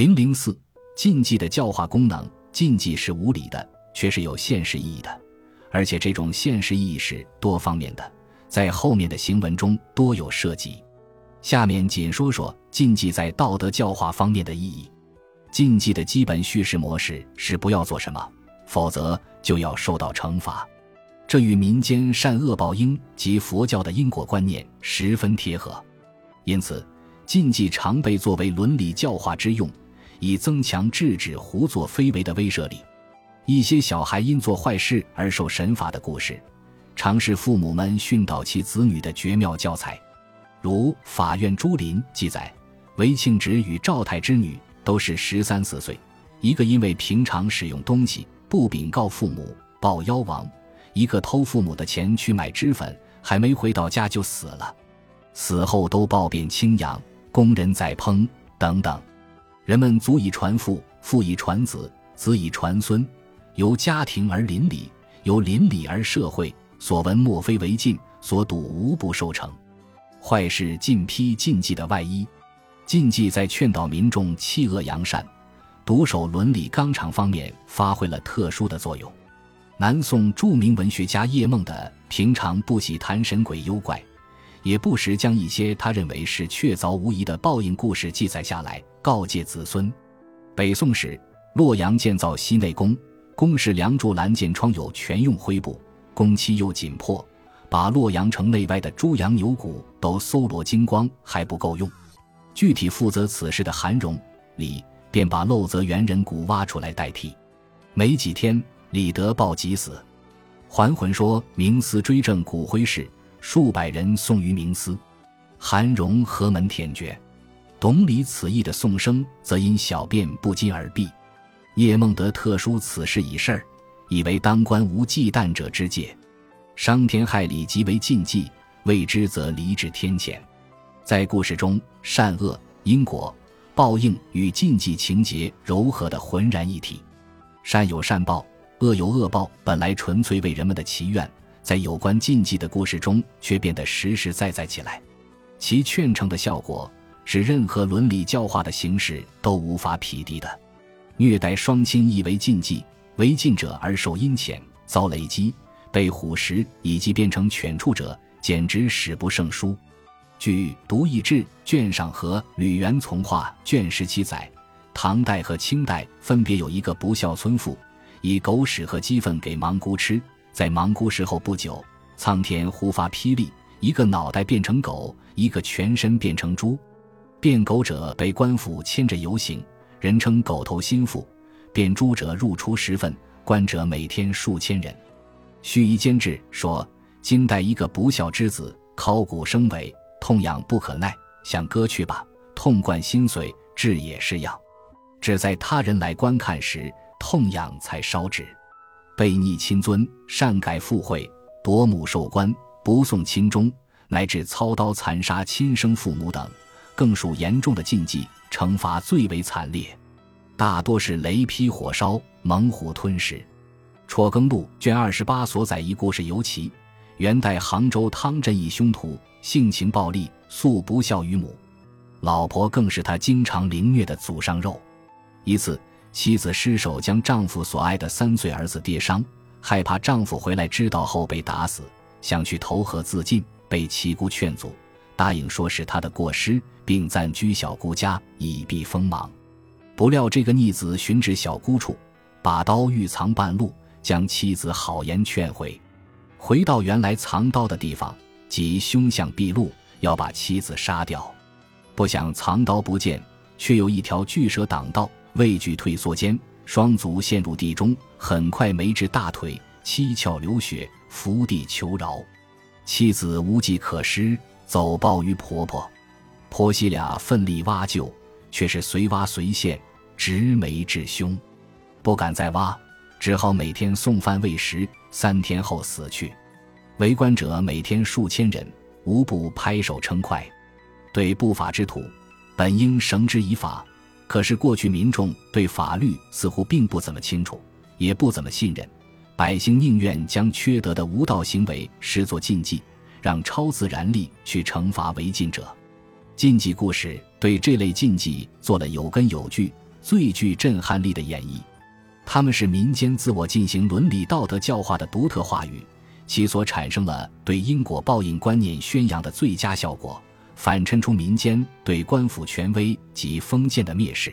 零零四禁忌的教化功能，禁忌是无理的，却是有现实意义的，而且这种现实意义是多方面的，在后面的行文中多有涉及。下面仅说说禁忌在道德教化方面的意义。禁忌的基本叙事模式是不要做什么，否则就要受到惩罚。这与民间善恶报应及佛教的因果观念十分贴合，因此禁忌常被作为伦理教化之用，以增强制止胡作非为的威慑力。一些小孩因做坏事而受神罚的故事，常是父母们训导其子女的绝妙教材。如《法院朱林》记载，韦庆直与赵太之女都是十三四岁，一个因为平常使用东西不禀告父母，报妖亡；一个偷父母的钱去买脂粉，还没回到家就死了，死后都暴变清养，工人在烹等等。人们足以传父，父以传子，子以传孙，由家庭而邻里，由邻里而社会，所闻莫非为禁，所睹无不受成。坏事尽披禁忌的外衣，禁忌在劝导民众弃恶扬善、独守伦理纲常方面发挥了特殊的作用。南宋著名文学家叶梦的平常不喜谈神鬼幽怪，也不时将一些他认为是确凿无疑的报应故事记载下来，告诫子孙。北宋时，洛阳建造西内宫，宫室梁柱栏件窗有全用灰布，工期又紧迫。把洛阳城内外的猪羊牛骨都搜罗精光还不够用，具体负责此事的韩荣、李便把漏泽猿人骨挖出来代替。没几天，李德报急死，还魂说明司追证骨灰事，数百人送于冥司，韩荣何门舔绝？懂理此意的宋生则因小便不禁而毙。叶梦得特殊此事一事儿，以为当官无忌惮者之戒。伤天害理即为禁忌，未知则离至天谴。在故事中，善恶、因果、报应与禁忌情节柔和的浑然一体。善有善报，恶有恶报，本来纯粹为人们的祈愿，在有关禁忌的故事中却变得实实在在起来。其劝成的效果是任何伦理教化的形式都无法匹敌的。虐待双亲亦为禁忌，违禁者而受阴谴，遭雷击。被虎食以及变成犬畜者，简直史不胜书。据《独异志》卷上和《吕元从化》卷十七载，唐代和清代分别有一个不孝村妇，以狗屎和鸡粪给盲姑吃，在芒姑时候不久，苍天忽发霹雳，一个脑袋变成狗，一个全身变成猪。变狗者被官府牵着游行，人称“狗头心腹”；变猪者入出十分，官者每天数千人。须臾间至说：“今代一个不孝之子，考古生尾，痛痒不可耐，想割去吧。痛贯心髓，治也是养。只在他人来观看时，痛痒才烧止。背逆亲尊，擅改附会，夺母受官，不送亲忠，乃至操刀残杀亲生父母等，更属严重的禁忌，惩罚最为惨烈，大多是雷劈火烧，猛虎吞食。”《辍耕录》卷二十八所载一故事尤其，元代杭州汤镇一凶徒，性情暴戾，素不孝于母，老婆更是他经常凌虐的祖上肉。一次，妻子失手将丈夫所爱的三岁儿子跌伤，害怕丈夫回来知道后被打死，想去投河自尽，被七姑劝阻，答应说是他的过失，并暂居小姑家以避锋芒。不料这个逆子寻至小姑处，把刀欲藏半路。将妻子好言劝回，回到原来藏刀的地方，即凶相毕露，要把妻子杀掉。不想藏刀不见，却有一条巨蛇挡道，畏惧退缩间，双足陷入地中，很快没至大腿，七窍流血，伏地求饶。妻子无计可施，走报于婆婆。婆媳俩奋力挖救，却是随挖随陷，直没至胸，不敢再挖。只好每天送饭喂食，三天后死去。围观者每天数千人，无不拍手称快。对不法之徒，本应绳之以法。可是过去民众对法律似乎并不怎么清楚，也不怎么信任，百姓宁愿将缺德的无道行为视作禁忌，让超自然力去惩罚违禁者。禁忌故事对这类禁忌做了有根有据，最具震撼力的演绎。他们是民间自我进行伦理道德教化的独特话语，其所产生了对因果报应观念宣扬的最佳效果。反衬出民间对官府权威及封建的蔑视。